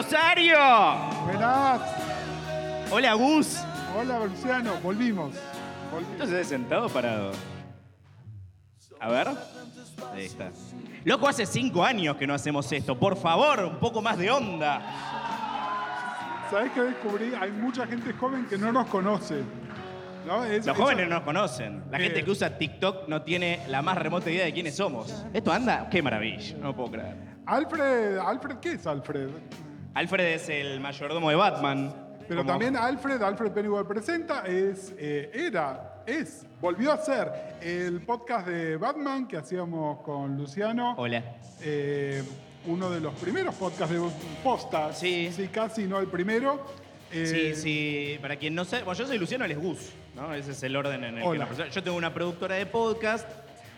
Rosario! Buenas. ¡Hola, Gus! Hola, Luciano. Volvimos. Volvimos. Entonces, sentado o parado? A ver. Ahí está. Loco, hace cinco años que no hacemos esto. Por favor, un poco más de onda. ¿Sabés qué descubrí? Hay mucha gente joven que no nos conoce. ¿no? Es- Los eso- jóvenes no nos conocen. La Eh. gente que usa TikTok no tiene la más remota idea de quiénes somos. ¿Esto anda? ¡Qué maravilla! No puedo creer. Alfred, Alfred, ¿qué es Alfred? Alfred es el mayordomo de Batman. Pero Como- también Alfred, Alfred Pennywell presenta, es, eh, era, es, volvió a ser el podcast de Batman que hacíamos con Luciano. Hola. Eh, uno de los primeros podcasts de posta. Sí. Sí, casi no el primero. Sí, Eh, sí, para quien no sabe, bueno, yo soy Luciano, él es Gus, ¿no? Ese es el orden en el que Hola. nos presentamos. Yo tengo una productora de podcast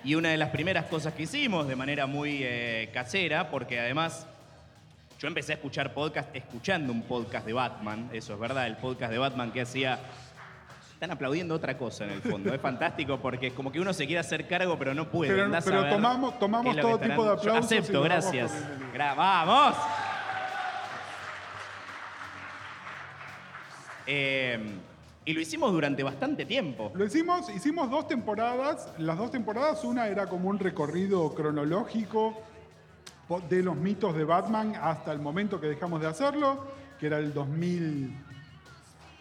y una de las primeras cosas que hicimos de manera muy eh, casera, porque además yo empecé a escuchar podcast escuchando un podcast de Batman, eso es verdad, el podcast de Batman que hacía... Están aplaudiendo otra cosa en el fondo, es fantástico porque es como que uno se quiere hacer cargo pero no puede. Pero- tomamos- todo estarán- tipo de aplausos acepto, gracias. Gra- ¡Vamos! Eh, y lo hicimos durante bastante tiempo. Lo hicimos, hicimos dos temporadas. Las dos temporadas, una era como un recorrido cronológico de los mitos de Batman hasta el momento que dejamos de hacerlo, que era el 2015,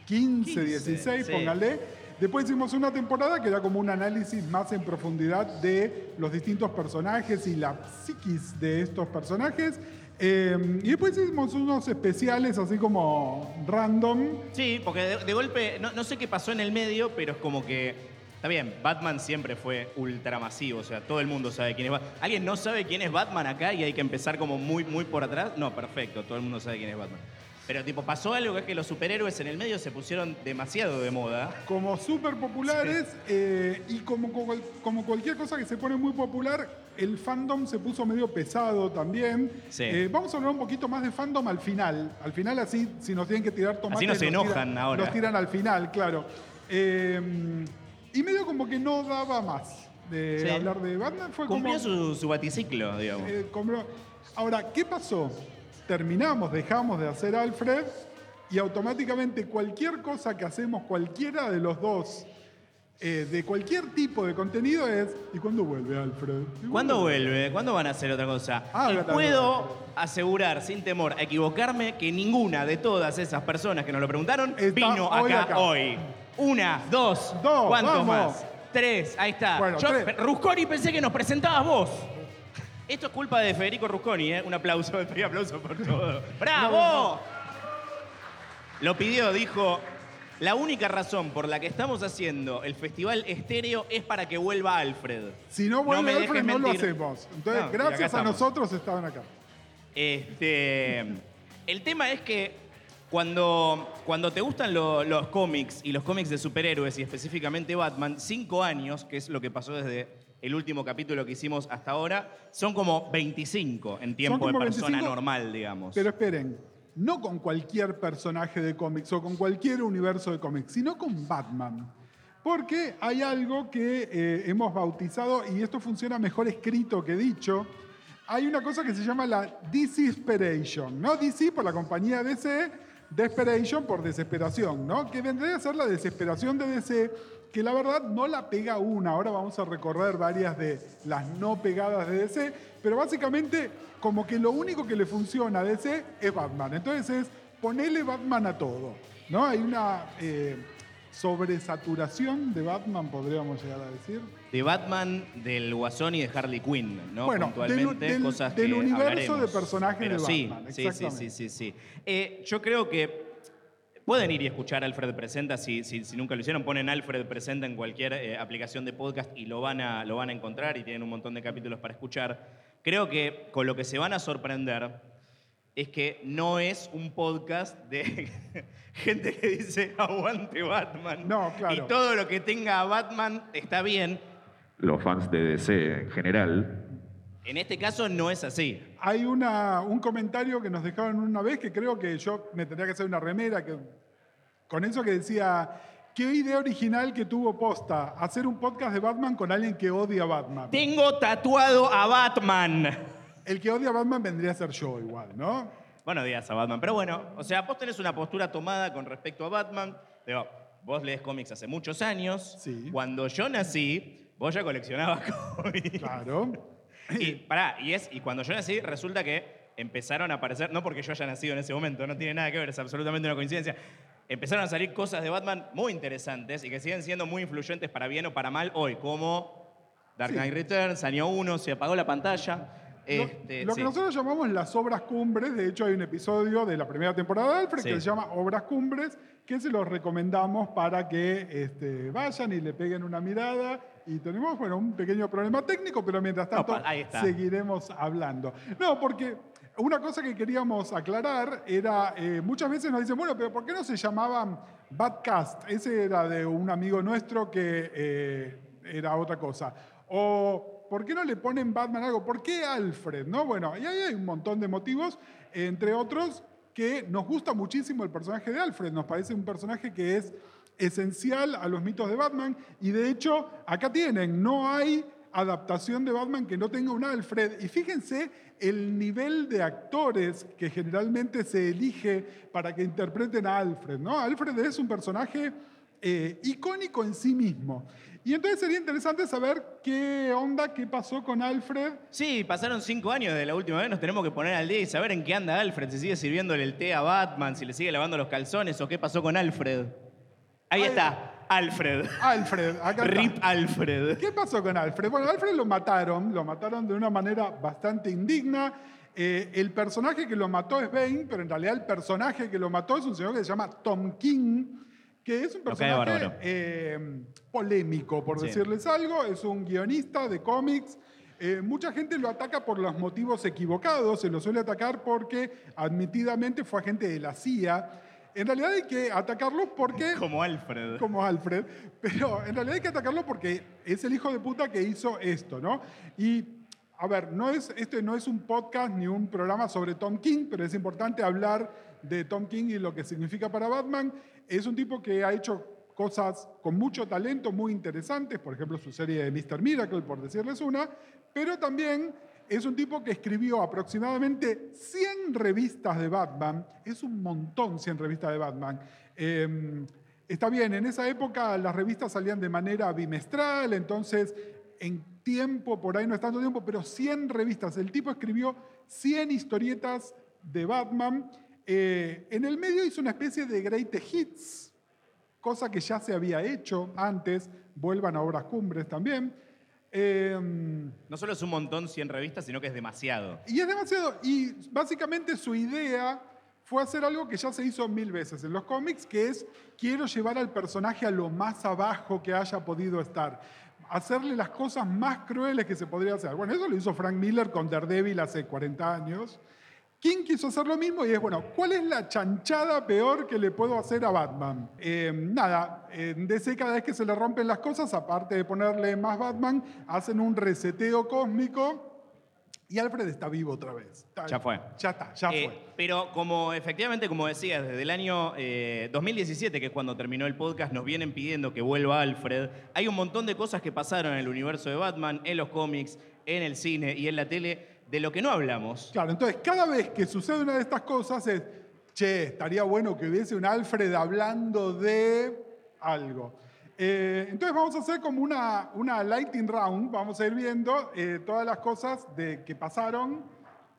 15, 16, sí. póngale. Después hicimos una temporada que era como un análisis más en profundidad de los distintos personajes y la psiquis de estos personajes. Eh, y después hicimos unos especiales así como random. Sí, porque de, de golpe, no, no sé qué pasó en el medio, pero es como que. Está bien, Batman siempre fue ultramasivo, o sea, todo el mundo sabe quién es Batman. ¿Alguien no sabe quién es Batman acá y hay que empezar como muy, muy por atrás? No, perfecto, todo el mundo sabe quién es Batman. Pero tipo, pasó algo que es que los superhéroes en el medio se pusieron demasiado de moda. como súper populares eh, y como, como, como cualquier cosa que se pone muy popular, el fandom se puso medio pesado también. Sí. Eh, vamos a hablar un poquito más de fandom al final. Al final así, si nos tienen que tirar tomates... Así no se nos enojan tiran- ahora. Nos tiran al final, claro. Eh, y medio como que no daba más de Sí. hablar de Batman. Fue como, Cumplió su, su baticiclo, digamos. eh, como- Ahora, ¿qué pasó? Terminamos, dejamos de hacer Alfred y automáticamente cualquier cosa que hacemos, cualquiera de los dos, eh, de cualquier tipo de contenido es ¿y cuándo vuelve Alfred? ¿Y ¿Cuándo vuelve? ¿Cuándo van a hacer otra cosa? Ah, y puedo asegurar, sin temor a equivocarme, que ninguna de todas esas personas que nos lo preguntaron Está vino hoy acá, acá. hoy. Una, dos, Dos, ¿cuántos vamos. más? Tres, ahí está. Bueno, Yo, tres. Rusconi, pensé que nos presentabas vos. Esto es culpa de Federico Rusconi, ¿eh? Un aplauso, un aplauso por todo. ¡Bravo! Lo pidió, dijo, la única razón por la que estamos haciendo el festival estéreo es para que vuelva Alfred. Si no vuelve me Alfred, no lo hacemos. Entonces, No, gracias a estamos. nosotros estaban acá. Este, el tema es que cuando, cuando te gustan lo- los cómics y los cómics de superhéroes y específicamente Batman, cinco años, que es lo que pasó desde el último capítulo que hicimos hasta ahora, son como 25 en tiempo de como persona 25, normal, digamos. Pero esperen, no con cualquier personaje de cómics o con cualquier universo de cómics, sino con Batman. Porque hay algo que eh, hemos bautizado, y esto funciona mejor escrito que dicho, hay una cosa que se llama la Desperation, ¿no? DC por la compañía DC, Desperation por desesperación, ¿no? Que vendría a ser la desesperación de DC, que la verdad no la pega una. Ahora vamos a recorrer varias de las no pegadas de DC, pero básicamente como que lo único que le funciona a DC es Batman. Entonces es ponerle Batman a todo, ¿no? Hay una eh, sobresaturación de Batman, podríamos llegar a decir. De Batman, del Guasón y de Harley Quinn, ¿no? Bueno, Puntualmente, del- del- cosas del que universo hablaremos. de personajes Pero de sí, Batman, Sí, sí, sí, sí, sí. Eh, yo creo que pueden ir y escuchar Alfred Presenta si, si, si nunca lo hicieron. Ponen Alfred Presenta en cualquier eh, aplicación de podcast y lo van, a, lo van a encontrar y tienen un montón de capítulos para escuchar. Creo que con lo que se van a sorprender es que no es un podcast de gente que dice aguante Batman. No, claro. Y todo lo que tenga a Batman está bien. Los fans de DC en general. En este caso no es así. Hay una, un comentario que nos dejaron una vez que creo que yo me tendría que hacer una remera que, con eso que decía, qué idea original que tuvo Posta, hacer un podcast de Batman con alguien que odia a Batman. Tengo tatuado a Batman. El que odia a Batman vendría a ser yo igual, ¿no? Bueno, días a Batman. Pero bueno, o sea, vos tenés una postura tomada con respecto a Batman. Digo, vos lees cómics hace muchos años. Sí. Cuando yo nací, vos ya coleccionabas cómics. Claro. Y pará, y, es, y cuando yo nací, resulta que empezaron a aparecer, no porque yo haya nacido en ese momento, no tiene nada que ver, es absolutamente una coincidencia. Empezaron a salir cosas de Batman muy interesantes y que siguen siendo muy influyentes para bien o para mal hoy, como Dark Sí. Knight Returns, año 1, se apagó la pantalla. Lo- Este, lo que nosotros llamamos las obras cumbres, de hecho hay un episodio de la primera temporada de Alfred Sí. que se llama Obras Cumbres, que se los recomendamos para que este, vayan y le peguen una mirada. Y tenemos, bueno, un pequeño problema técnico, pero mientras tanto seguiremos hablando. No, porque una cosa que queríamos aclarar era, eh, muchas veces nos dicen, bueno, pero ¿por qué no se llamaban Badcast? Ese era de un amigo nuestro que eh, era otra cosa. O, ¿por qué no le ponen Batman algo? ¿Por qué Alfred? ¿No? Bueno, y ahí hay un montón de motivos, entre otros que nos gusta muchísimo el personaje de Alfred. Nos parece un personaje que es esencial a los mitos de Batman. Y de hecho, acá tienen, no hay adaptación de Batman que no tenga un Alfred. Y fíjense el nivel de actores que generalmente se elige para que interpreten a Alfred. ¿no? Alfred es un personaje eh, icónico en sí mismo. Y entonces sería interesante saber qué onda, qué pasó con Alfred. Sí, pasaron cinco años de la última vez, nos tenemos que poner al día y saber en qué anda Alfred, si sigue sirviéndole el té a Batman, si le sigue lavando los calzones o qué pasó con Alfred. Ahí está, Alfred. Alfred, acá está. Rip Alfred. ¿Qué pasó con Alfred? Bueno, Alfred lo mataron, lo mataron de una manera bastante indigna. Eh, el personaje que lo mató es Bane, pero en realidad el personaje que lo mató es un señor que se llama Tom King, que es un personaje eh, polémico, por Sí. decirles algo. Es un guionista de cómics. Eh, mucha gente lo ataca por los motivos equivocados, se lo suele atacar porque admitidamente fue agente de la CIA. En realidad hay que atacarlo porque Como Alfred. como Alfred, pero en realidad hay que atacarlo porque es el hijo de puta que hizo esto, ¿no? Y, a ver, no es, este no es un podcast ni un programa sobre Tom King, pero es importante hablar de Tom King y lo que significa para Batman. Es un tipo que ha hecho cosas con mucho talento, muy interesantes, por ejemplo, su serie de Mr. Miracle, por decirles una, pero también es un tipo que escribió aproximadamente 100 revistas de Batman. Es un montón 100 revistas de Batman. Eh, está bien, en esa época las revistas salían de manera bimestral, entonces en tiempo, por ahí no es tanto tiempo, pero 100 revistas. El tipo escribió 100 historietas de Batman. Eh, en el medio hizo una especie de greatest hits, cosa que ya se había hecho antes. Vuelvan a obras cumbres también. Eh, No solo es un montón 100 revistas, sino que es demasiado. y es demasiado. Y básicamente su idea fue hacer algo que ya se hizo mil veces en los cómics, que es quiero llevar al personaje a lo más abajo que haya podido estar. Hacerle las cosas más crueles que se podría hacer. Bueno, eso lo hizo Frank Miller con Daredevil hace 40 años. King quiso hacer lo mismo y es, bueno, ¿cuál es la chanchada peor que le puedo hacer a Batman? Eh, nada, en DC cada vez que se le rompen las cosas, aparte de ponerle más Batman, hacen un reseteo cósmico Y Alfred está vivo otra vez. Está- Ya fue. Ya está, ya Eh, fue. pero como efectivamente, como decías, desde el año eh, 2017, que es cuando terminó el podcast, nos vienen pidiendo que vuelva Alfred. Hay un montón de cosas que pasaron en el universo de Batman, en los cómics, en el cine y en la tele, de lo que no hablamos. Claro, entonces cada vez que sucede una de estas cosas es, che, estaría bueno que hubiese un Alfred hablando de algo. Eh, entonces vamos a hacer como una, una lighting round, vamos a ir viendo eh, todas las cosas de, que pasaron.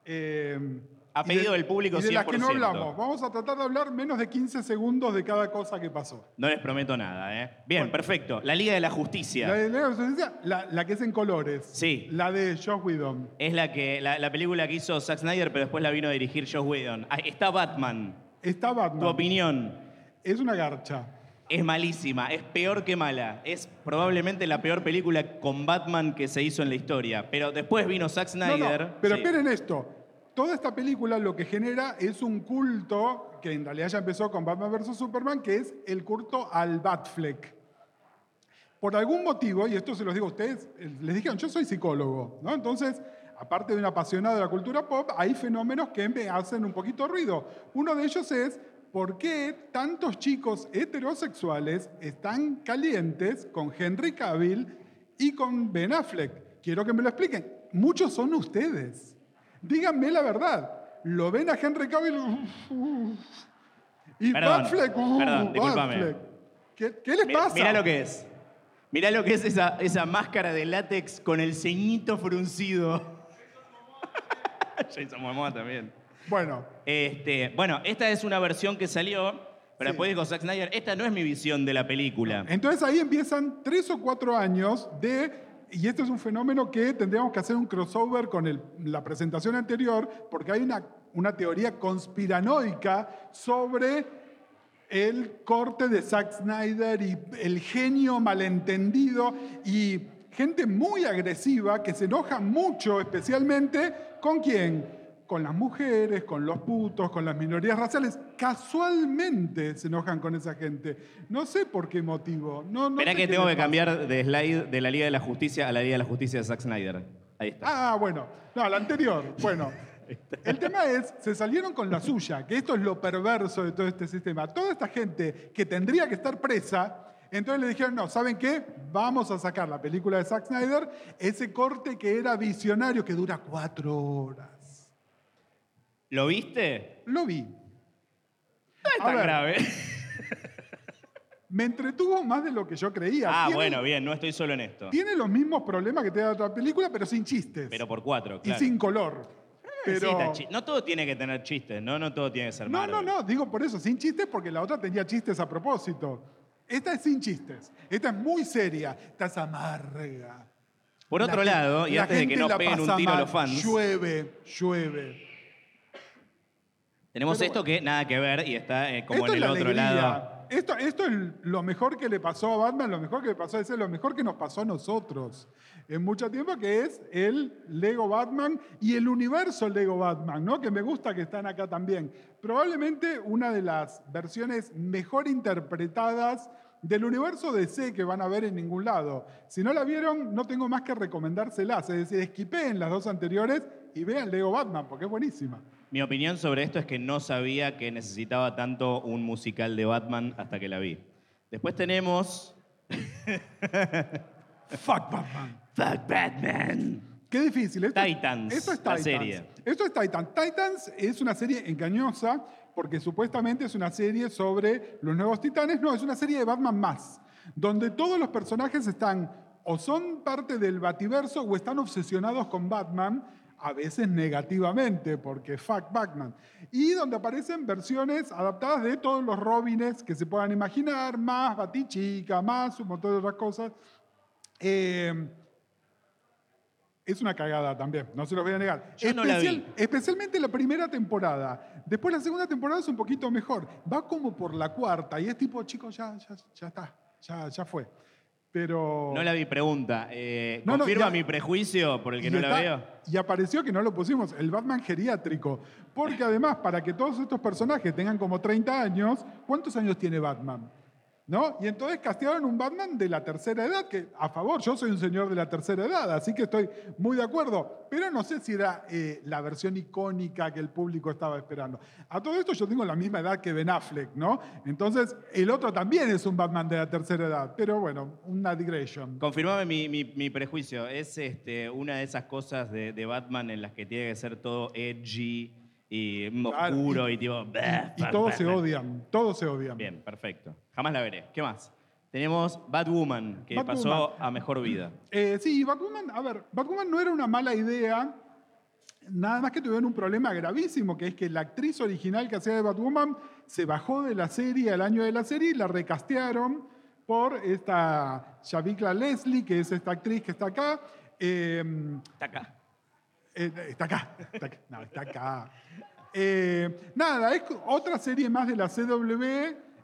eh, A pedido del público, y de las que no 100%. hablamos. Vamos a tratar de hablar menos de 15 segundos de cada cosa que pasó. No les prometo nada, ¿eh? Bien, perfecto. La Liga de la Justicia. La, de Liga de la Justicia, la- la que es en colores. Sí. La de Josh Whedon. Es la, que, la, la película que hizo Zack Snyder, pero después la vino a dirigir Joss Whedon. Ah, Está Batman. Está Batman. Tu opinión. Es una garcha. Es malísima, es peor que mala. Es probablemente la peor película con Batman que se hizo en la historia. Pero después vino Zack No, no, Snyder. pero Sí. esperen esto. Toda esta película lo que genera es un culto, que en realidad ya empezó con Batman vs. Superman, que es el culto al Batfleck. Por algún motivo, y esto se los digo a ustedes, eh, les dijeron, yo soy psicólogo, ¿no? Entonces, aparte de un apasionado de la cultura pop, hay fenómenos que me hacen un poquito ruido. Uno de ellos es por qué tantos chicos heterosexuales están calientes con Henry Cavill y con Ben Affleck. Quiero que me lo expliquen. Muchos son ustedes. Díganme la verdad. Lo ven a Henry Cavill y Perdón, Batfleck. perdón, discúlpame. ¿Qué, qué les pasa? mirá lo que es. Mirá lo que es esa, esa máscara de látex con el ceñito fruncido. Jason Momoa también. Bueno, Este, bueno, esta es una versión que salió, pero Sí. después dijo Zack Snyder, esta no es mi visión de la película. entonces ahí empiezan tres o cuatro años de... Y este es un fenómeno que tendríamos que hacer un crossover con la presentación anterior, porque hay una, una teoría conspiranoica sobre el corte de Zack Snyder y el genio malentendido y gente muy agresiva que se enoja mucho, especialmente con quién? Con las mujeres, con los putos, con las minorías raciales. Casualmente se enojan con esa gente. No sé por qué motivo. No, no sé que tengo que cambiar de slide de la Liga de la Justicia a la Liga de la Justicia de Zack Snyder. Ahí está. Ah, bueno. No, la anterior. Bueno. El tema es, se salieron con la suya, que esto es lo perverso de todo este sistema. Toda esta gente que tendría que estar presa, entonces le dijeron, no, ¿saben qué? Vamos a sacar la película de Zack Snyder, ese corte que era visionario, que dura cuatro horas. ¿Lo viste? Lo vi. No es A tan ver. grave. Me entretuvo más de lo que yo creía. Ah, Tiene- bueno, bien, no estoy solo en esto. Tiene los mismos problemas que tiene la otra película, pero sin chistes. Pero por cuatro, y claro. sin color. Pero... chi- no todo tiene que tener chistes, ¿no? No todo tiene que ser No, Marvel. no, no, digo por eso, sin chistes, porque la otra tenía chistes a propósito. Esta es sin chistes. Esta es muy seria. Esta es amarga. Por otro La lado, y la antes de que gente nos la peguen un pasa tiro a mal. los fans, Llueve, llueve. Tenemos Pero esto que nada que ver y está eh, como esto en es el la otro alegría. lado. Esto, esto es lo mejor que le pasó a Batman, lo mejor que le pasó a ese, lo mejor que nos pasó a nosotros en mucho tiempo, que es el Lego Batman y el universo Lego Batman, ¿no? Que me gusta que están acá también. Probablemente una de las versiones mejor interpretadas del universo DC que van a ver en ningún lado. Si no la vieron, no tengo más que recomendárselas. Es decir, esquipeen las dos anteriores y vean Lego Batman, porque es buenísima. Mi opinión sobre esto es que no sabía que necesitaba tanto un musical de Batman hasta que la vi. Después tenemos Fuck Batman. Fuck Batman. Qué difícil. Esto, Titans, Esto es la Titans. serie. Esto es Titans. Titans es una serie engañosa porque supuestamente es una serie sobre los nuevos titanes. No, es una serie de Batman más, donde todos los personajes están o son parte del Bativerso o están obsesionados con Batman, a veces negativamente, porque fuck Batman. Y donde aparecen versiones adaptadas de todos los Robines que se puedan imaginar, más Batichica, más un montón de otras cosas. Eh, es una cagada también, no se los voy a negar. Yo no la vi. Especialmente la primera temporada. Después la segunda temporada es un poquito mejor. Va como por la cuarta y es tipo, chicos, ya, ya, ya está, ya, ya fue. Pero... No la vi, pregunta. eh, No, no, ¿Confirma ya- mi prejuicio por el que no la veo? Y apareció que no lo pusimos, el Batman geriátrico. Porque además, para que todos estos personajes tengan como 30 años, ¿cuántos años tiene Batman? ¿No? Y entonces castearon un Batman de la tercera edad, que a favor, yo soy un señor de la tercera edad, así que estoy muy de acuerdo, pero no sé si era eh, la versión icónica que el público estaba esperando. A todo esto yo tengo la misma edad que Ben Affleck, ¿no? Entonces el otro también es un Batman de la tercera edad, pero bueno, una digression. Confirmame mi prejuicio. Es este, una de esas cosas de, de Batman en las que tiene que ser todo edgy y Claro, oscuro y- y, tipo. Y todos se odian, todos se odian. Bien, perfecto. Jamás la veré. ¿Qué más? Tenemos Batwoman, que pasó a mejor vida. Eh, sí, Batwoman, a ver, Batwoman no era una mala idea, nada más que tuvieron un problema gravísimo, que es que la actriz original que hacía de Batwoman se bajó de la serie al año de la serie y la recastearon por esta Shavikla Leslie, que es esta actriz que está acá. Eh, Está acá. Eh, está acá. Está acá. No, está acá. Eh, nada, es otra serie más de la CW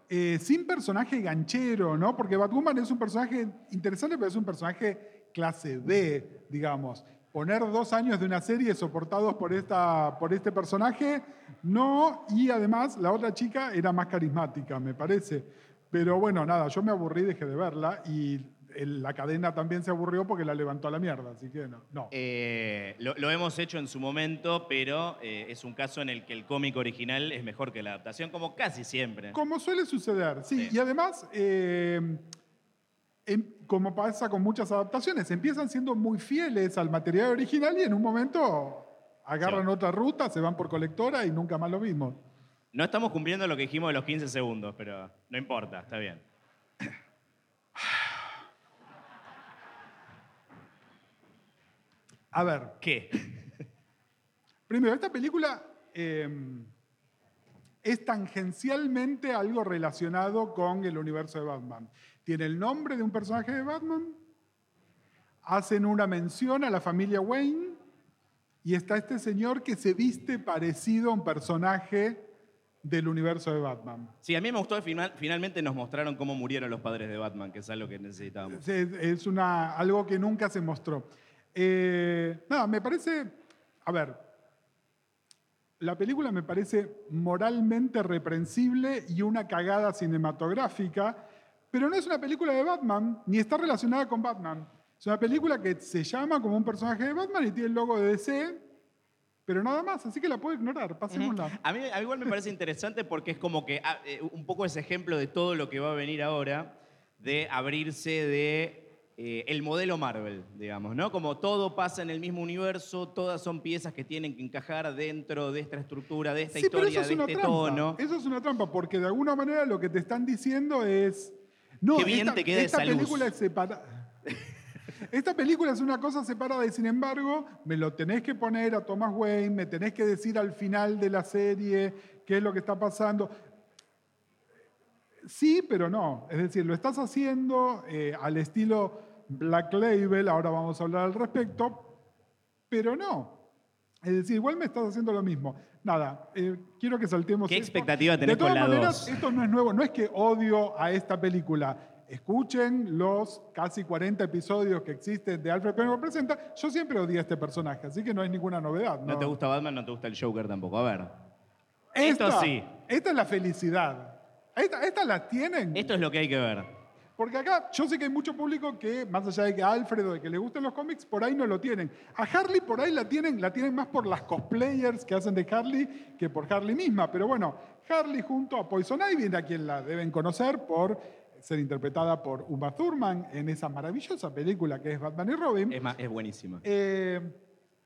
eh, sin personaje ganchero, ¿no? Porque Batwoman es un personaje interesante, pero es un personaje clase B, digamos. Poner dos años de una serie soportados por, esta, por este personaje, no. Y además, la otra chica era más carismática, me parece. Pero bueno, nada, yo me aburrí, dejé de verla y la cadena también se aburrió porque la levantó a la mierda, así que no. no. Eh, lo, lo hemos hecho en su momento, pero eh, es un caso en el que el cómic original es mejor que la adaptación, como casi siempre. Como suele suceder, sí. Sí. Y además, eh, em- como pasa con muchas adaptaciones, empiezan siendo muy fieles al material original y en un momento agarran Sí. otra ruta, se van por colectora y nunca más lo vimos. No estamos cumpliendo lo que dijimos de los 15 segundos, pero no importa, está bien. A ver, ¿Qué? primero, esta película eh, es tangencialmente algo relacionado con el universo de Batman. Tiene el nombre de un personaje de Batman, hacen una mención a la familia Wayne y está este señor que se viste parecido a un personaje del universo de Batman. Sí, a mí me gustó que final- finalmente nos mostraron cómo murieron los padres de Batman, que es algo que necesitábamos. Es, es una, algo que nunca se mostró. Eh, nada, me parece, a ver, la película me parece moralmente reprensible y una cagada cinematográfica, pero no es una película de Batman, ni está relacionada con Batman. Es una película que se llama como un personaje de Batman y tiene el logo de DC, pero nada más, así que la puedo ignorar, pasémosla. A mí, a mí igual me parece interesante porque es como que ah, eh, un poco ese ejemplo de todo lo que va a venir ahora, de abrirse de eh, el modelo Marvel, digamos, ¿no? Como todo pasa en el mismo universo, todas son piezas que tienen que encajar dentro de esta estructura, de esta Sí, pero historia, eso es de una este trampa. tono. Eso es una trampa, porque de alguna manera lo que te están diciendo es. No, Qué bien esta, te queda esta esa luz. película es separada. Esta película es una cosa separada y sin embargo me lo tenés que poner a Thomas Wayne, me tenés que decir al final de la serie qué es lo que está pasando. Sí, pero no. Es decir, lo estás haciendo eh, al estilo Black Label, ahora vamos a hablar al respecto, pero no. Es decir, igual me estás haciendo lo mismo. Nada, eh, quiero que saltemos. ¿Qué esto. expectativa tenés De todas con la maneras, dos? esto no es nuevo, no es que odio a esta película. Escuchen los casi 40 episodios que existen de Alfred Pennyworth Presenta. Yo siempre odié a este personaje, así que no es ninguna novedad. No te gusta Batman, no te gusta el Joker tampoco. A ver. Esta, Esto sí. Esta es la felicidad. Esta, esta la tienen. Esto es lo que hay que ver. Porque acá yo sé que hay mucho público que, más allá de que a Alfredo, de que le gusten los cómics, por ahí no lo tienen. A Harley por ahí la tienen, la tienen más por las cosplayers que hacen de Harley que por Harley misma. Pero bueno, Harley junto a Poison Ivy, a quien la deben conocer por ser interpretada por Uma Thurman en esa maravillosa película que es Batman y Robin. Es, ma- es buenísima. Eh,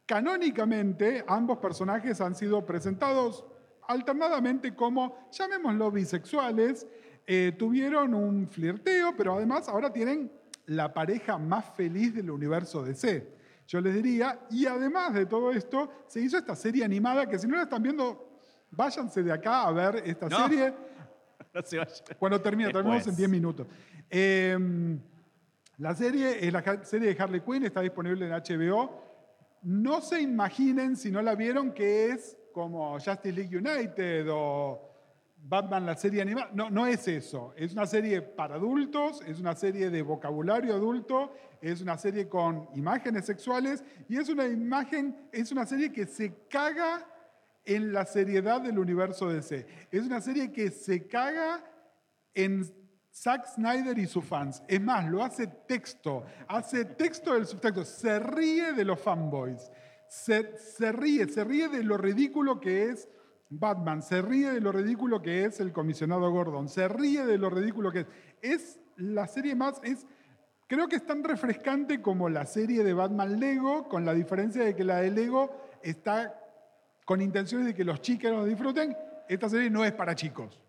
canónicamente, ambos personajes han sido presentados alternadamente como, llamémoslo, bisexuales. Eh, tuvieron un flirteo, pero además ahora tienen la pareja más feliz del universo DC. Yo les diría, y además de todo esto, se hizo esta serie animada que si no la están viendo, váyanse de acá a ver esta No. serie. No se vaya. Cuando termina, terminamos en Después. 10 minutos. Eh, la serie es la serie de Harley Quinn, está disponible en HBO. No se imaginen, si no la vieron, que es como Justice League United o Batman, la serie animada. No, no es eso. Es una serie para adultos, es una serie de vocabulario adulto, es una serie con imágenes sexuales y es una imagen, es una serie que se caga en la seriedad del universo DC. Es una serie que se caga en Zack Snyder y sus fans. Es más, lo hace texto, hace texto del subtexto, se ríe de los fanboys, se, ríe, se ríe de lo ridículo que es Batman, se ríe de lo ridículo que es el comisionado Gordon, se ríe de lo ridículo que es. Es la serie más, es, creo que es tan refrescante como la serie de Batman Lego, con la diferencia de que la de Lego está con intenciones de que los chicos disfruten. Esta serie no es para chicos,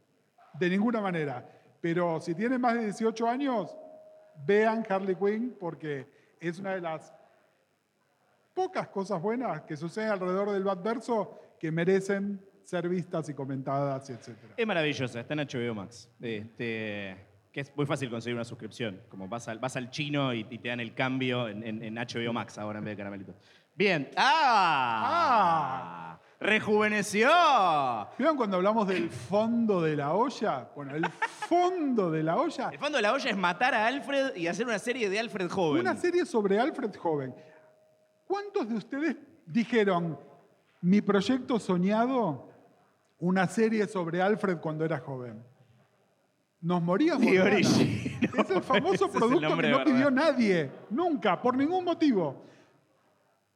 de ninguna manera. Pero si tienen más de 18 años, vean Harley Quinn porque es una de las pocas cosas buenas que suceden alrededor del Batverso que merecen ser vistas y comentadas, etc. Es maravillosa, está en HBO Max. Este, que es muy fácil conseguir una suscripción. Como vas al, vas al chino y, y te dan el cambio en, en- en HBO Max ahora en vez de caramelito. Bien. ¡Ah! ¡Rejuveneció! ¿Vieron cuando hablamos del fondo de la olla? Bueno, el fondo de la olla, El fondo de la olla es matar a Alfred y hacer una serie de Alfred joven. una serie sobre Alfred Joven. ¿Cuántos de ustedes dijeron, mi proyecto soñado, una serie sobre Alfred cuando era joven? Nos moríamos. Ganas. Original. Es el famoso el producto que no pidió nadie, nunca, por ningún motivo.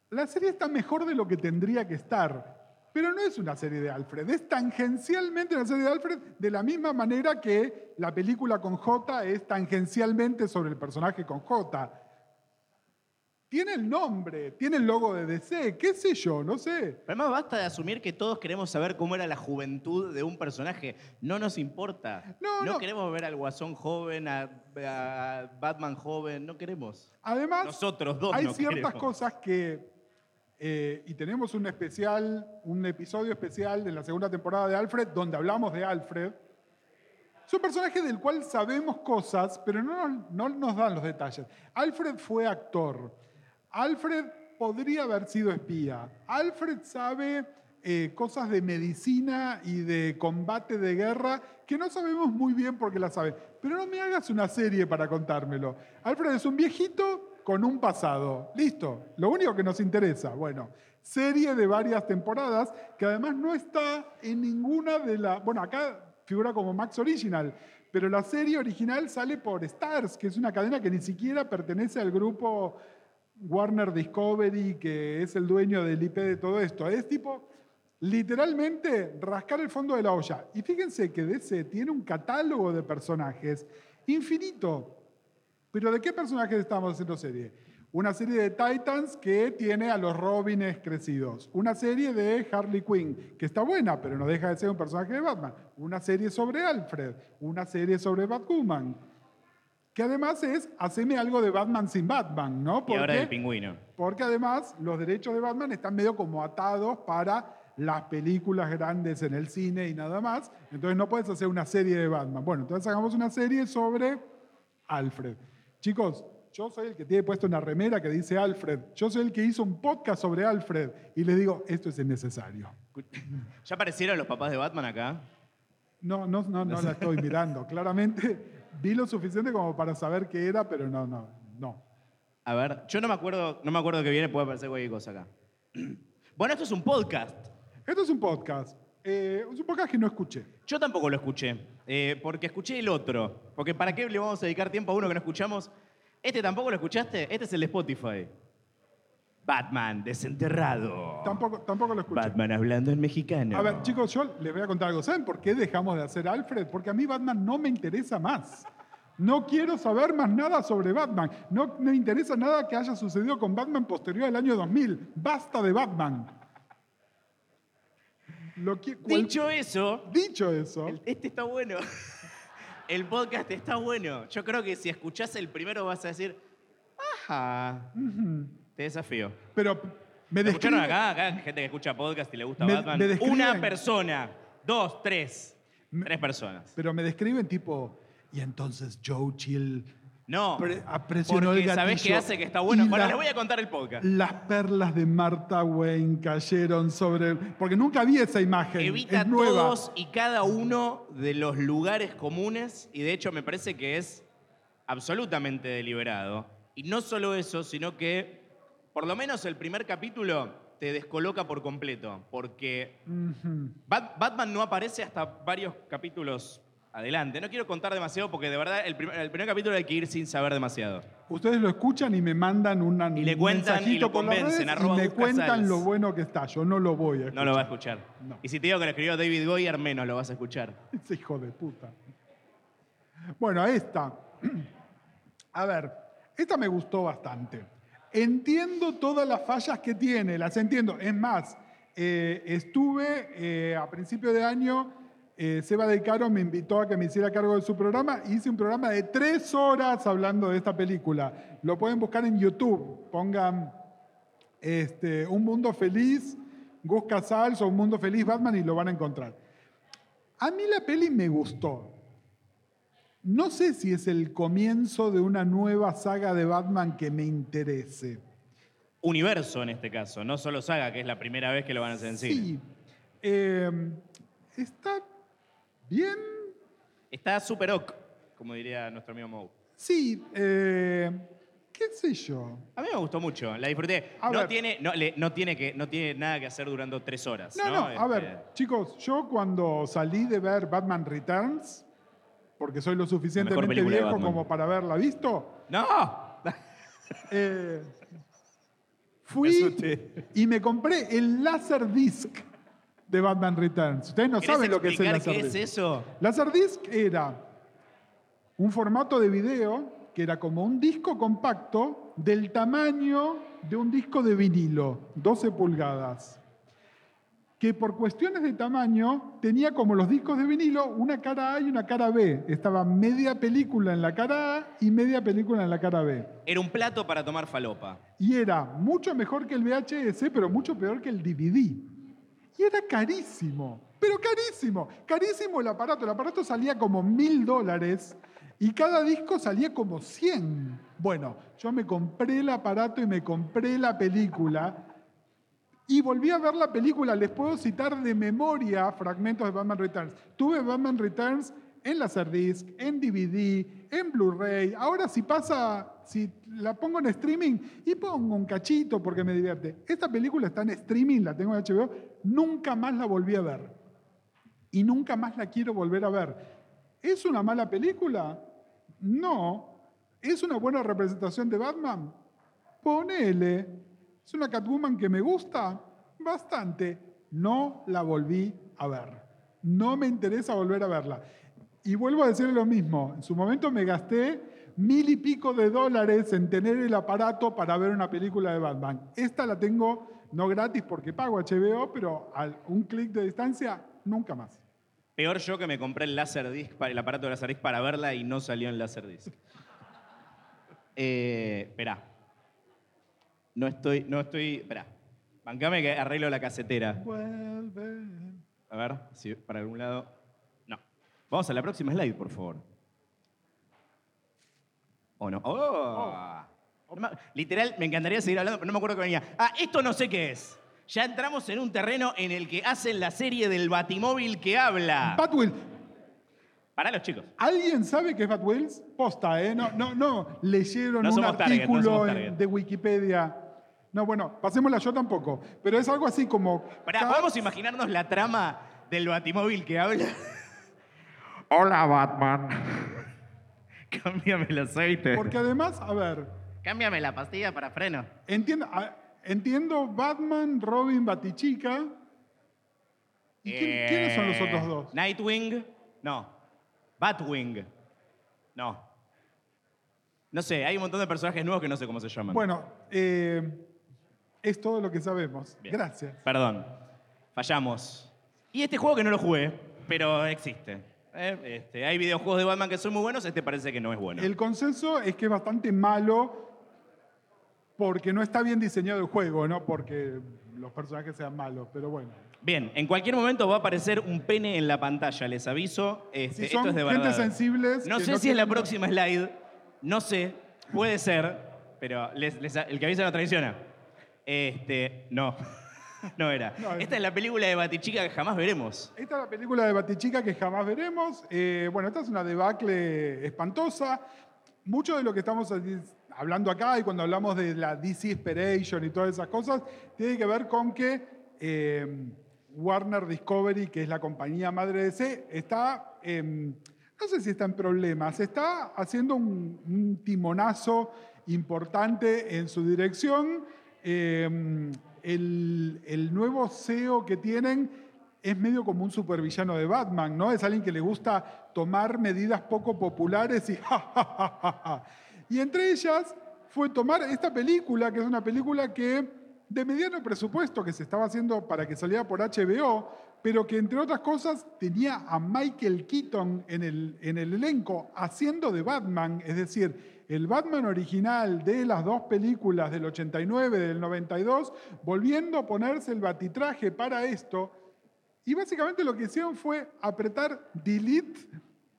La serie está mejor de lo que tendría que estar, pero no es una serie de Alfred, es tangencialmente una serie de Alfred de la misma manera que la película con J es tangencialmente sobre el personaje con J. Tiene el nombre, tiene el logo de DC, qué sé yo, no sé. Además basta de asumir que todos queremos saber cómo era la juventud de un personaje. No nos importa. No, no. queremos ver al Guasón joven, a, a Batman joven, no queremos. Además, Nosotros dos hay no ciertas queremos. cosas que, eh, y tenemos un especial, un episodio especial de la segunda temporada de Alfred, donde hablamos de Alfred. Es un personaje del cual sabemos cosas, pero no nos dan los detalles. Alfred fue actor. Alfred podría haber sido espía. Alfred sabe eh, cosas de medicina y de combate de guerra que no sabemos muy bien por qué la sabe. Pero no me hagas una serie para contármelo. Alfred es un viejito con un pasado. Listo. Lo único que nos interesa. Bueno, serie de varias temporadas que además no está en ninguna de las... Bueno, acá figura como Max Original, pero la serie original sale por Stars, que es una cadena que ni siquiera pertenece al grupo Warner Discovery, que es el dueño del IP de todo esto. Es tipo, literalmente, rascar el fondo de la olla. Y fíjense que DC tiene un catálogo de personajes infinito. ¿Pero de qué personajes estamos haciendo serie? Una serie de Titans que tiene a los Robins crecidos. Una serie de Harley Quinn, que está buena, pero no deja de ser un personaje de Batman. Una serie sobre Alfred. Una serie sobre Batwoman. Que además es, haceme algo de Batman sin Batman, ¿no? Y ahora del pingüino. porque además los derechos de Batman están medio como atados para las películas grandes en el cine y nada más. Entonces no puedes hacer una serie de Batman. Bueno, entonces hagamos una serie sobre Alfred. Chicos, yo soy el que tiene puesto una remera que dice Alfred. Yo soy el que hizo un podcast sobre Alfred. Y les digo, esto es innecesario. ¿Ya aparecieron los papás de Batman acá? No, no, no, no la estoy mirando. Claramente vi lo suficiente como para saber qué era, pero no, no, no. A ver, yo no me acuerdo, no me acuerdo que viene, puede aparecer cualquier cosa acá. Bueno, esto es un podcast. Esto es un podcast. Eh, es un podcast que no escuché. Yo tampoco lo escuché, eh, porque escuché el otro. Porque ¿para qué le vamos a dedicar tiempo a uno que no escuchamos? Este tampoco lo escuchaste, este es el de Spotify. Batman, desenterrado. Tampoco, tampoco lo escuché. Batman hablando en mexicano. A ver, chicos, yo les voy a contar algo. ¿Saben por qué dejamos de hacer Alfred? Porque a mí Batman no me interesa más. No quiero saber más nada sobre Batman. No me interesa nada que haya sucedido con Batman posterior al año 2000. Basta de Batman. Lo que- cual- Dicho eso, dicho eso, el- este está bueno. El podcast está bueno. Yo creo que si escuchás el primero vas a decir, ajá, te desafío. pero me ¿Lo escucharon acá? Acá hay gente que escucha podcast y le gusta Me- Batman. me describen- Una persona, dos, tres. Me- Tres personas. Pero me describen tipo, y entonces Joe Chill No, pre- presionó porque gatillo. ¿sabés qué hace que está bueno? y Bueno, la- les voy a contar el podcast. Las perlas de Martha Wayne cayeron sobre... Porque nunca vi esa imagen. Evita es nueva. todos y cada uno de los lugares comunes y de hecho me parece que es absolutamente deliberado. Y no solo eso, sino que por lo menos el primer capítulo te descoloca por completo, porque Bat- Batman no aparece hasta varios capítulos adelante. No quiero contar demasiado porque de verdad el primer, el primer capítulo hay que ir sin saber demasiado. Ustedes lo escuchan y me mandan una, Y le y lo por las convencen, redes y me cuentan Casals. lo bueno que está. Yo no lo voy a escuchar. No lo va a escuchar. No. Y si te digo que lo escribió David Goyer, menos lo vas a escuchar. Ese hijo de puta. Bueno, esta. A ver, esta me gustó bastante. Entiendo todas las fallas que tiene, las entiendo. Es más, eh, estuve eh, a principio de año, eh, Seba de Caro me invitó a que me hiciera cargo de su programa. Hice un programa de tres horas hablando de esta película. Lo pueden buscar en YouTube. Pongan este, Un Mundo Feliz, Gus Casals o Un Mundo Feliz Batman y lo van a encontrar. A mí la peli me gustó. No sé si es el comienzo de una nueva saga de Batman que me interese. Universo en este caso, no solo saga, que es la primera vez que lo van a hacer en cine. Sí. Eh, está bien. Está super ok, como diría nuestro amigo Moe. Sí. eh, ¿Qué sé yo? A mí me gustó mucho, la disfruté. A no ver. tiene, no, le- no tiene que, no tiene nada que hacer durando tres horas. No, No, a Este, ver, chicos, yo cuando salí de ver Batman Returns, porque soy lo suficientemente viejo como para haberla visto, ¡No! eh, fui y me compré el Laserdisc de Batman Returns. Ustedes no ¿Querés saben lo que es el explicar qué es Laserdisc. eso? Laserdisc era un formato de video que era como un disco compacto del tamaño de un disco de vinilo, 12 pulgadas, que por cuestiones de tamaño tenía como los discos de vinilo una cara A y una cara B. Estaba media película en la cara A y media película en la cara B. Era un plato para tomar falopa. Y era mucho mejor que el VHS, pero mucho peor que el DVD. Y era carísimo, pero carísimo, carísimo el aparato. El aparato salía como mil dólares y cada disco salía como 100. Bueno, yo me compré el aparato y me compré la película y volví a ver la película. Les puedo citar de memoria fragmentos de Batman Returns. Tuve Batman Returns en Laserdisc, en DVD, en Blu-ray. Ahora si pasa, si la pongo en streaming y pongo un cachito porque me divierte. Esta película está en streaming, la tengo en HBO, nunca más la volví a ver. Y nunca más la quiero volver a ver. ¿Es una mala película? No. ¿Es una buena representación de Batman? Ponele. ¿Es una Catwoman que me gusta? Bastante. No la volví a ver. No me interesa volver a verla. Y vuelvo a decir lo mismo. En su momento me gasté mil y pico de dólares en tener el aparato para ver una película de Batman. Esta la tengo no gratis porque pago HBO, pero a un clic de distancia, nunca más. Peor yo que me compré el Laserdisc, el aparato de Laserdisc para verla y no salió en Laserdisc. Eh, esperá. No estoy, no estoy, esperá. Bancame que arreglo la casetera. Vuelve. A ver, si para algún lado. No. Vamos a la próxima slide, por favor. ¿O no? ¡Oh! No me- Literal, me encantaría seguir hablando, pero no me acuerdo que venía. Ah, esto no sé qué es. Ya entramos en un terreno en el que hacen la serie del Batimóvil que habla. Batwheels. Para los chicos. ¿Alguien sabe qué es Batwheels? Posta, ¿eh? No, no, no. Leyeron No un somos target, no artículo en- de Wikipedia. No, bueno, pasémosla yo tampoco. Pero es algo así como. Pará, ¿podemos imaginarnos la trama del Batimóvil que habla? Hola, Batman. Cámbiame el aceite. Porque además, a ver, Cámbiame la pastilla para freno. entiendo, a- entiendo Batman, Robin, Batichica. ¿Y quién- quiénes son los Eh, otros dos? Nightwing. No. Batwing. No. No sé, hay un montón de personajes nuevos que no sé cómo se llaman. Bueno, eh, es todo lo que sabemos. Bien. Gracias. Perdón. Fallamos. Y este juego que no lo jugué, pero existe. Eh, este, hay videojuegos de Batman que son muy buenos, este parece que no es bueno. El consenso es que es bastante malo porque no está bien diseñado el juego, no porque los personajes sean malos, pero bueno. Bien, en cualquier momento va a aparecer un pene en la pantalla, les aviso. Este, Si son esto es de gente verdad. sensibles No sé no si es la próxima slide, no sé, puede ser, pero les- les- el que avisa no traiciona. Este, no, no era. No, Esta es la película de Batichica que jamás veremos. Esta es la película de Batichica que jamás veremos. Eh, bueno, esta es una debacle espantosa. Mucho de lo que estamos hablando acá y cuando hablamos de la DC Inspiration y todas esas cosas, tiene que ver con que eh, Warner Discovery, que es la compañía madre de DC, está eh, no sé si está en problemas, está haciendo un, un timonazo importante en su dirección. Eh, el, el nuevo CEO que tienen es medio como un supervillano de Batman, ¿no? Es alguien que le gusta tomar medidas poco populares y ja. Y entre ellas fue tomar esta película, que es una película que de mediano presupuesto que se estaba haciendo para que saliera por HBO, pero que entre otras cosas tenía a Michael Keaton en el, en el elenco haciendo de Batman, es decir, el Batman original de las dos películas del 89, del 92, volviendo a ponerse el batitraje para esto. Y básicamente lo que hicieron fue apretar delete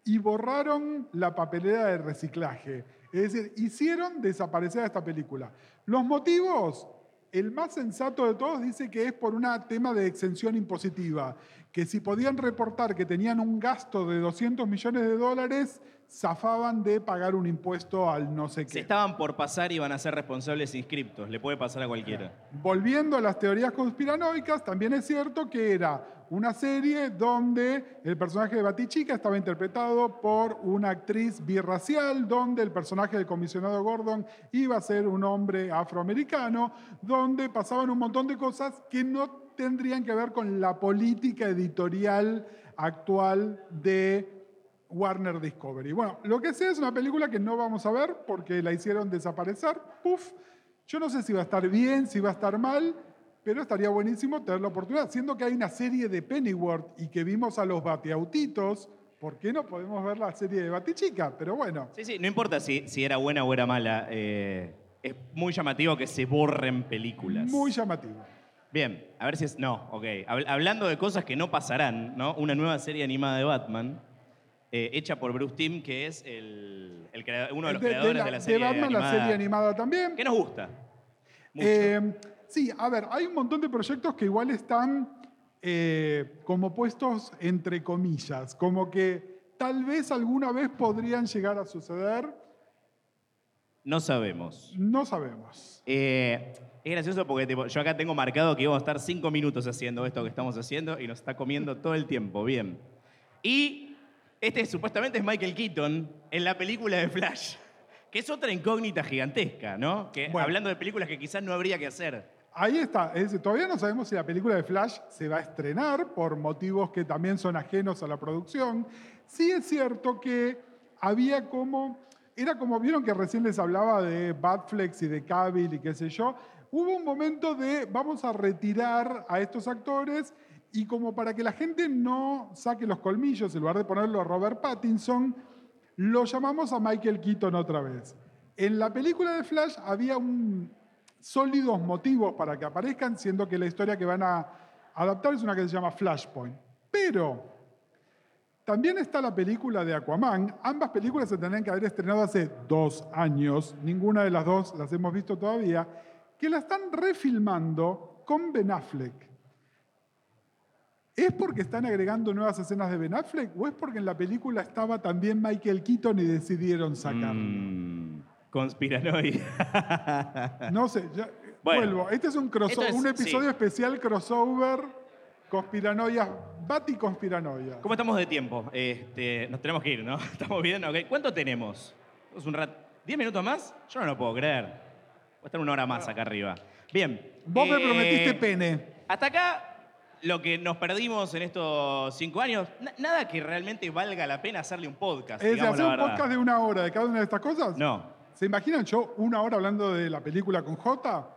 y borraron la papelera de reciclaje. Es decir, hicieron desaparecer esta película. Los motivos, el más sensato de todos dice que es por un tema de exención impositiva, que si podían reportar que tenían un gasto de 200 millones de dólares, zafaban de pagar un impuesto al no sé Se qué. estaban por pasar y van a ser responsables inscriptos. Le puede pasar a cualquiera. Volviendo a las teorías conspiranoicas, también es cierto que era una serie donde el personaje de Batichica estaba interpretado por una actriz birracial, donde el personaje del comisionado Gordon iba a ser un hombre afroamericano, donde pasaban un montón de cosas que no tendrían que ver con la política editorial actual de Warner Discovery. Bueno, lo que sé es una película que no vamos a ver porque la hicieron desaparecer. Puf. Yo no sé si va a estar bien, si va a estar mal, pero estaría buenísimo tener la oportunidad. Siendo que hay una serie de Pennyworth y que vimos a los bateautitos, ¿por qué no podemos ver la serie de Batichica? Pero bueno, Sí, sí, no importa si, si era buena o era mala. eh, es muy llamativo que se borren películas. muy llamativo. Bien, a ver si es. No, ok. Habl- hablando de cosas que no pasarán, ¿no? Una nueva serie animada de Batman, eh, hecha por Bruce Timm, que es el, el crea- uno de los De- de creadores de la- la, de serie Batman, la animada. serie animada también. Que nos gusta. Mucho. Eh, sí, a ver, hay un montón de proyectos que igual están eh, como puestos entre comillas, como que tal vez alguna vez podrían llegar a suceder, no sabemos. no sabemos. Eh, es gracioso porque tipo, yo acá tengo marcado que íbamos a estar cinco minutos haciendo esto que estamos haciendo y nos está comiendo todo el tiempo. Bien. Y este supuestamente es Michael Keaton en la película de Flash, que es otra incógnita gigantesca, ¿no? Que Bueno. hablando de películas que quizás no habría que hacer. Ahí está, es todavía no sabemos si la película de Flash se va a estrenar por motivos que también son ajenos a la producción. Sí es cierto que había como, era como, vieron que recién les hablaba de Batflex y de Cavill y qué sé yo, hubo un momento de vamos a retirar a estos actores y como para que la gente no saque los colmillos, en lugar de ponerlo a Robert Pattinson, lo llamamos a Michael Keaton otra vez. En la película de Flash había un, sólidos motivos para que aparezcan, siendo que la historia que van a adaptar es una que se llama Flashpoint. Pero también está la película de Aquaman. Ambas películas se tendrían que haber estrenado hace dos años. Ninguna de las dos las hemos visto todavía. Que la están refilmando con Ben Affleck. ¿Es porque están agregando nuevas escenas de Ben Affleck o es porque en la película estaba también Michael Keaton y decidieron sacarlo? Mm, conspiranoia. No sé, ya- Bueno. vuelvo. Este es un, es- un episodio sí. especial crossover, conspiranoia, Bati conspiranoia. ¿Cómo estamos de tiempo? Este, nos tenemos que ir, ¿no? ¿Estamos bien? Ok. ¿Cuánto tenemos? ¿Es un rat- ¿Diez minutos más? Yo no lo puedo creer. Voy a estar una hora más acá arriba. Bien. Vos me Eh, prometiste pene. Hasta acá, lo que nos perdimos en estos cinco años, na- nada que realmente valga la pena hacerle un podcast. Es digamos hacer la un verdad. podcast de una hora de cada una de estas cosas. No. ¿Se imaginan yo una hora hablando de la película con J?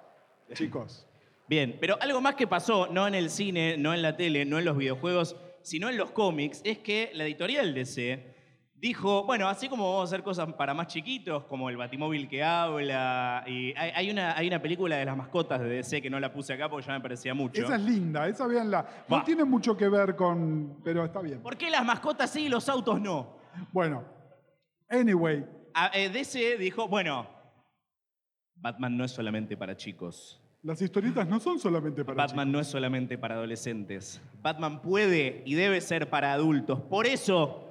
Chicos. Bien, pero algo más que pasó, no en el cine, no en la tele, no en los videojuegos, sino en los cómics, es que la editorial DC dijo, bueno, así como vamos a hacer cosas para más chiquitos, como el Batimóvil que habla, y hay, hay una, hay una película de las mascotas de DC que no la puse acá porque ya me parecía mucho. Esa es linda, esa véanla. No Va. tiene mucho que ver con. Pero está bien. ¿Por qué las mascotas sí y los autos no? Bueno. Anyway. A- eh, DC dijo, bueno, Batman no es solamente para chicos. Las historietas no son solamente para Batman no es solamente para adolescentes. Batman puede y debe ser para adultos. Por eso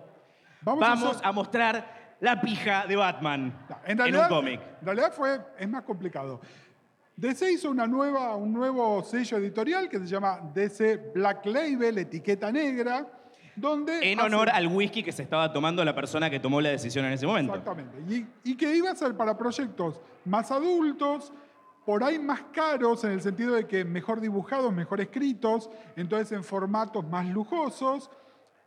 chicos. Vamos, a vamos hacer- a mostrar la pija de Batman No, en, en realidad, un cómic. En realidad fue, es más complicado. DC hizo una nueva, un nuevo sello editorial que se llama DC Black Label, etiqueta negra, donde... En honor hace- al whisky que se estaba tomando la persona que tomó la decisión en ese momento. Exactamente. Y, y que iba a ser para proyectos más adultos, por ahí más caros, en el sentido de que mejor dibujados, mejor escritos, entonces en formatos más lujosos,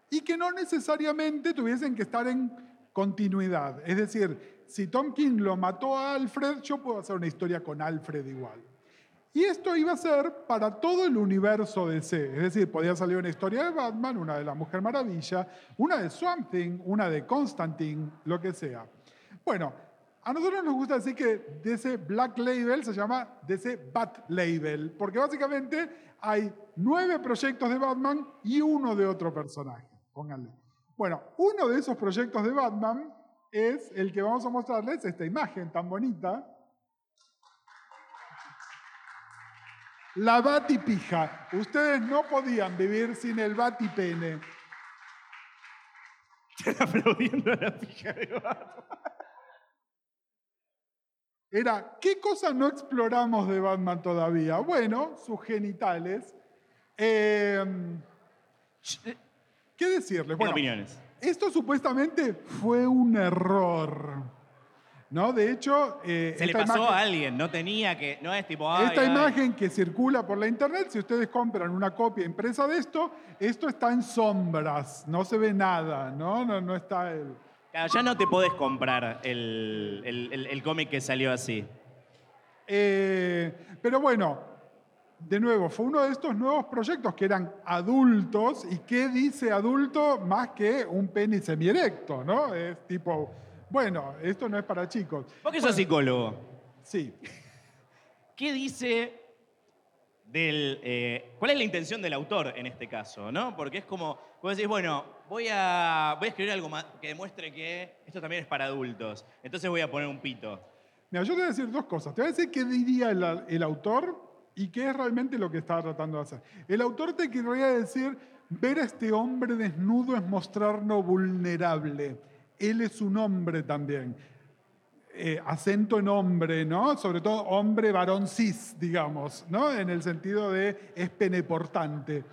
y que no necesariamente tuviesen que estar en continuidad. Es decir, si Tom King lo mató a Alfred, yo puedo hacer una historia con Alfred igual. Y esto iba a ser para todo el universo DC. Es decir, podía salir una historia de Batman, una de la Mujer Maravilla, una de Swamp Thing, una de Constantine, lo que sea. Bueno, a nosotros nos gusta decir que DC Black Label se llama DC Bat Label, porque básicamente hay nueve proyectos de Batman y uno de otro personaje. Pónganle. Bueno, uno de esos proyectos de Batman es el que vamos a mostrarles, esta imagen tan bonita, La batipija. Ustedes no podían vivir sin el batipene. Aplaudiendo a la pija de Batman. Era, ¿qué cosa no exploramos de Batman todavía? Bueno, sus genitales. Eh, ¿Qué decirles? Bueno, opiniones. esto supuestamente fue un error. ¿No? De hecho, eh, Se le pasó imagen- a alguien, no tenía que. No es tipo. ay, Esta ay. imagen que circula por la internet, si ustedes compran una copia impresa de esto, esto está en sombras, no se ve nada, ¿no? No, no está el... Claro, ya no te podés comprar el, el- el- el cómic que salió así. Eh, pero bueno, de nuevo, fue uno de estos nuevos proyectos que eran adultos, y ¿qué dice adulto más que un pene semierecto, ¿no? Es tipo, bueno, esto no es para chicos. Vos que sos psicólogo, Sí. ¿qué dice del. eh, ¿Cuál es la intención del autor en este caso? ¿no? Porque es como. Vos decís, bueno, voy a, voy a escribir algo más que demuestre que esto también es para adultos. Entonces voy a poner un pito. Mira, yo te voy a decir dos cosas. Te voy a decir qué diría el, el autor y qué es realmente lo que estaba tratando de hacer. El autor te querría decir, ver a este hombre desnudo es mostrarnos vulnerable. Él es un hombre también. Eh, acento en hombre, ¿no? Sobre todo hombre varón cis, digamos, ¿no? En el sentido de es peneportante.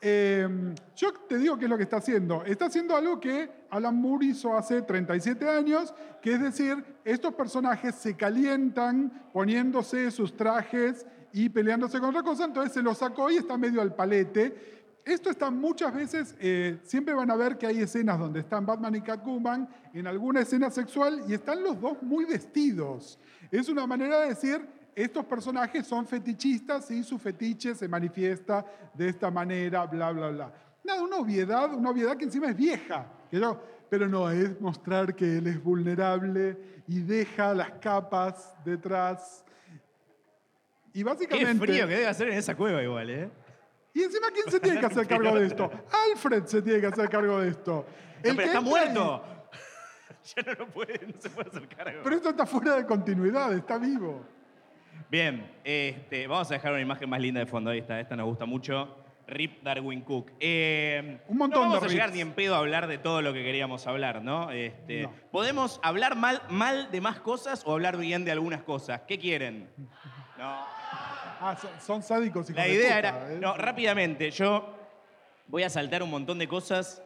Eh, yo te digo qué es lo que está haciendo. Está haciendo algo que Alan Moore hizo hace 37 años, que es decir, estos personajes se calientan poniéndose sus trajes y peleándose con otra cosa, entonces se los sacó y está medio al palete. Esto está muchas veces, eh, siempre van a ver que hay escenas donde están Batman y Catwoman en alguna escena sexual y están los dos muy vestidos. Es una manera de decir, estos personajes son fetichistas y su fetiche se manifiesta de esta manera, bla, bla, bla. Nada, una obviedad, una obviedad que encima es vieja. que pero no, es mostrar que él es vulnerable y deja las capas detrás. Y Qué básicamente... frío que debe hacer en esa cueva igual, ¿eh? Y encima, ¿quién se tiene que hacer cargo de esto? Alfred se tiene que hacer cargo de esto. No, El pero está muerto. ya no lo puede, no se puede hacer cargo. Pero esto está fuera de continuidad, está vivo. Bien, este, vamos a dejar una imagen más linda de fondo. Ahí está, esta nos gusta mucho. Rip Darwin Cook. Eh, Un montón no vamos de a llegar ni en pedo a hablar de todo lo que queríamos hablar, ¿no? Este, No. ¿Podemos hablar mal, mal de más cosas o hablar bien de algunas cosas? ¿Qué quieren? No. Ah, son, son sádicos y La idea era. No, rápidamente, yo voy a saltar un montón de cosas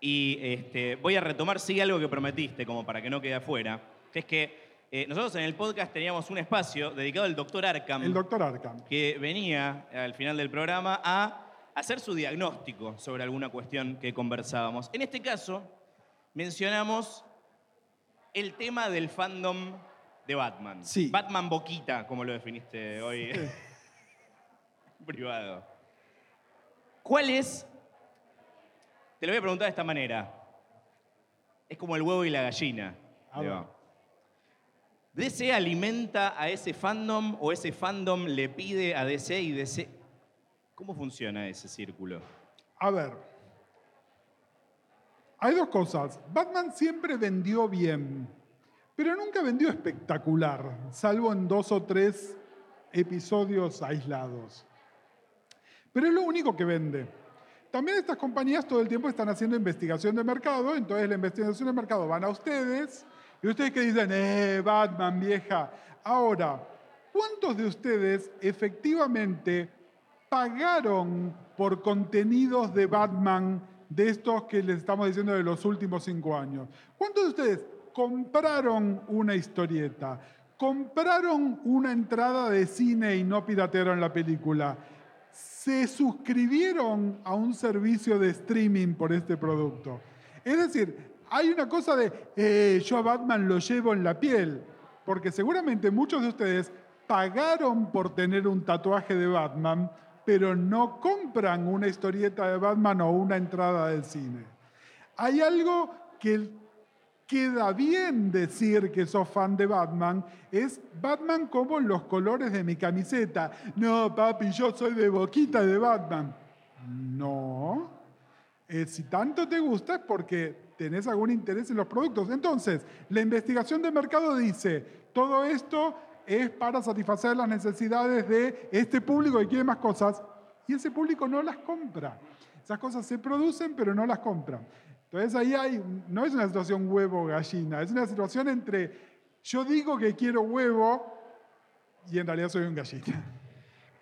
y este, voy a retomar, sí, algo que prometiste, como para que no quede afuera. Que es que eh, nosotros en el podcast teníamos un espacio dedicado al doctor Arkham, El doctor Arkham. que venía al final del programa a hacer su diagnóstico sobre alguna cuestión que conversábamos. En este caso, mencionamos el tema del fandom de Batman. Sí. Batman Boquita, como lo definiste hoy privado. ¿Cuál es? Te lo voy a preguntar de esta manera. Es como el huevo y la gallina. A ver. ¿DC alimenta a ese fandom o ese fandom le pide a DC y DC? ¿Cómo funciona ese círculo? A ver. Hay dos cosas. Batman siempre vendió bien, pero nunca vendió espectacular, salvo en dos o tres episodios aislados. Pero es lo único que vende. También estas compañías todo el tiempo están haciendo investigación de mercado, entonces la investigación de mercado van a ustedes, y ustedes que dicen, eh, Batman vieja. Ahora, ¿cuántos de ustedes efectivamente pagaron por contenidos de Batman de estos que les estamos diciendo de los últimos cinco años. ¿Cuántos de ustedes compraron una historieta? ¿Compraron una entrada de cine y no piratearon la película? ¿Se suscribieron a un servicio de streaming por este producto? Es decir, hay una cosa de, eh, yo a Batman lo llevo en la piel, porque seguramente muchos de ustedes pagaron por tener un tatuaje de Batman, pero no compran una historieta de Batman o una entrada del cine. Hay algo que queda bien decir que sos fan de Batman, es Batman como los colores de mi camiseta. No, papi, yo soy de boquita de Batman. No. Eh, si tanto te gusta es porque tenés algún interés en los productos. Entonces, la investigación de mercado dice, todo esto es para satisfacer las necesidades de este público que quiere más cosas y ese público no las compra. Esas cosas se producen pero no las compran. Entonces ahí hay, no es una situación huevo-gallina, es una situación entre yo digo que quiero huevo y en realidad soy un gallina.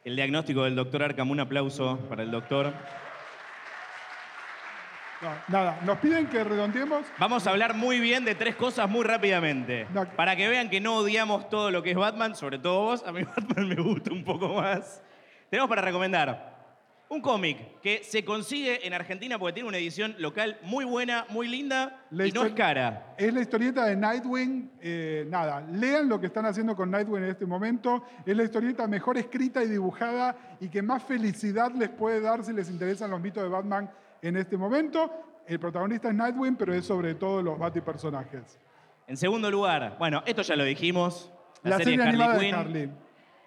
El diagnóstico del doctor Arcam, un aplauso para el doctor. No, nada, nos piden que redondeemos. Vamos a hablar muy bien de tres cosas muy rápidamente. No. Para que vean que no odiamos todo lo que es Batman, sobre todo vos. A mí Batman me gusta un poco más. Tenemos para recomendar un cómic que se consigue en Argentina porque tiene una edición local muy buena, muy linda La y no es cara. Es la historieta de Nightwing. eh, nada, lean lo que están haciendo con Nightwing en este momento. Es la historieta mejor escrita y dibujada y que más felicidad les puede dar si les interesan los mitos de Batman en este momento. El protagonista es Nightwing, pero es sobre todo los Bati-personajes. En segundo lugar, bueno, esto ya lo dijimos. La, La, serie, serie, Harley Quinn de Harley.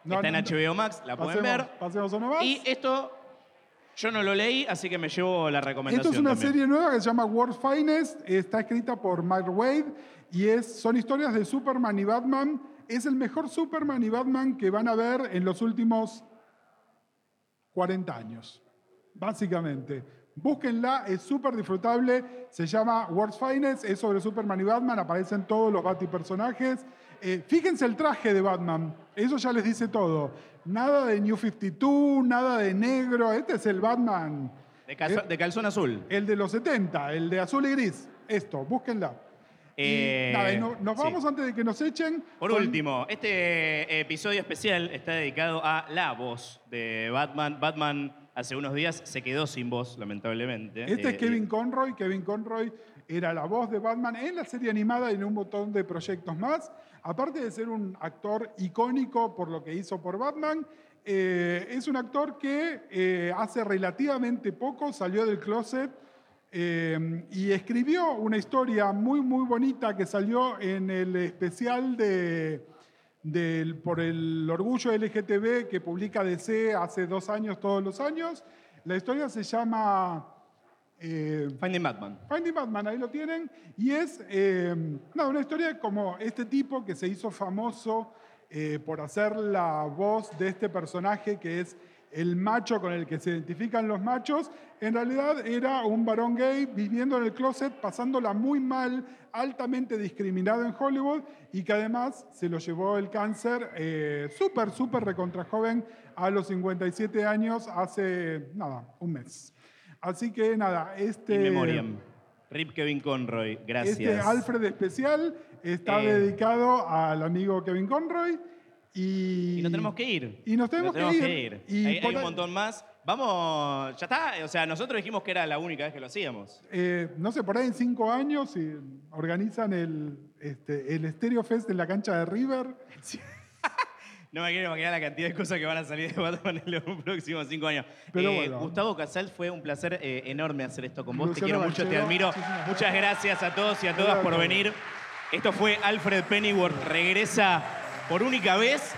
No, está en HBO Max, la pueden pasemos- ver. Pasemos uno más. Y esto yo no lo leí, así que me llevo la recomendación. Esto es una también. serie nueva que se llama World's Finest, está escrita por Mark Wade y es, son historias de Superman y Batman. Es el mejor Superman y Batman que van a ver en los últimos 40 años, básicamente. Búsquenla, es súper disfrutable, se llama World's Finest, es sobre Superman y Batman, aparecen todos los Bati-personajes. Eh, fíjense el traje de Batman, eso ya les dice todo. Nada de New 52, nada de negro, este es el Batman De, calzo- Eh, de calzón azul. el de los 70, el de azul y gris. Esto, búsquenla. Y Eh, nada, no- nos sí. vamos antes de que nos echen. Por con- último, este episodio especial está dedicado a la voz de Batman. Batman hace unos días se quedó sin voz, lamentablemente. Este Eh, es Kevin Conroy. Kevin Conroy era la voz de Batman en la serie animada y en un montón de proyectos más. Aparte de ser un actor icónico por lo que hizo por Batman, eh, es un actor que eh, hace relativamente poco salió del closet eh, y escribió una historia muy, muy bonita que salió en el especial de, por el orgullo LGTB que publica DC hace dos años, todos los años. La historia se llama eh, Finding Batman. Finding Batman, ahí lo tienen. Y es eh, una historia como este tipo que se hizo famoso eh, por hacer la voz de este personaje que es el macho con el que se identifican los machos. En realidad era un varón gay viviendo en el closet, pasándola muy mal, altamente discriminado en Hollywood y que además se lo llevó el cáncer eh, súper, súper recontra joven a los 57 años hace, nada, un mes. Así que nada, este... In memoriam. Rip Kevin Conroy, gracias. Este Alfred especial está Eh. dedicado al amigo Kevin Conroy y... Y nos tenemos que ir. Y nos tenemos, Nos que, ir. Y hay, un montón más. Vamos, ya está. O sea, nosotros dijimos que era la única vez que lo hacíamos. eh, no sé, por ahí en cinco años organizan el, este, el Stereo Fest en la cancha de River. No me quiero imaginar la cantidad de cosas que van a salir de Batman en los próximos cinco años. Pero Eh, bueno. Gustavo Casal, fue un placer eh, enorme hacer esto con vos. Luciano te quiero mucho, te admiro. Muchas gracias a todos y a todas por venir. Esto fue Alfred Pennyworth. Regresa por única vez.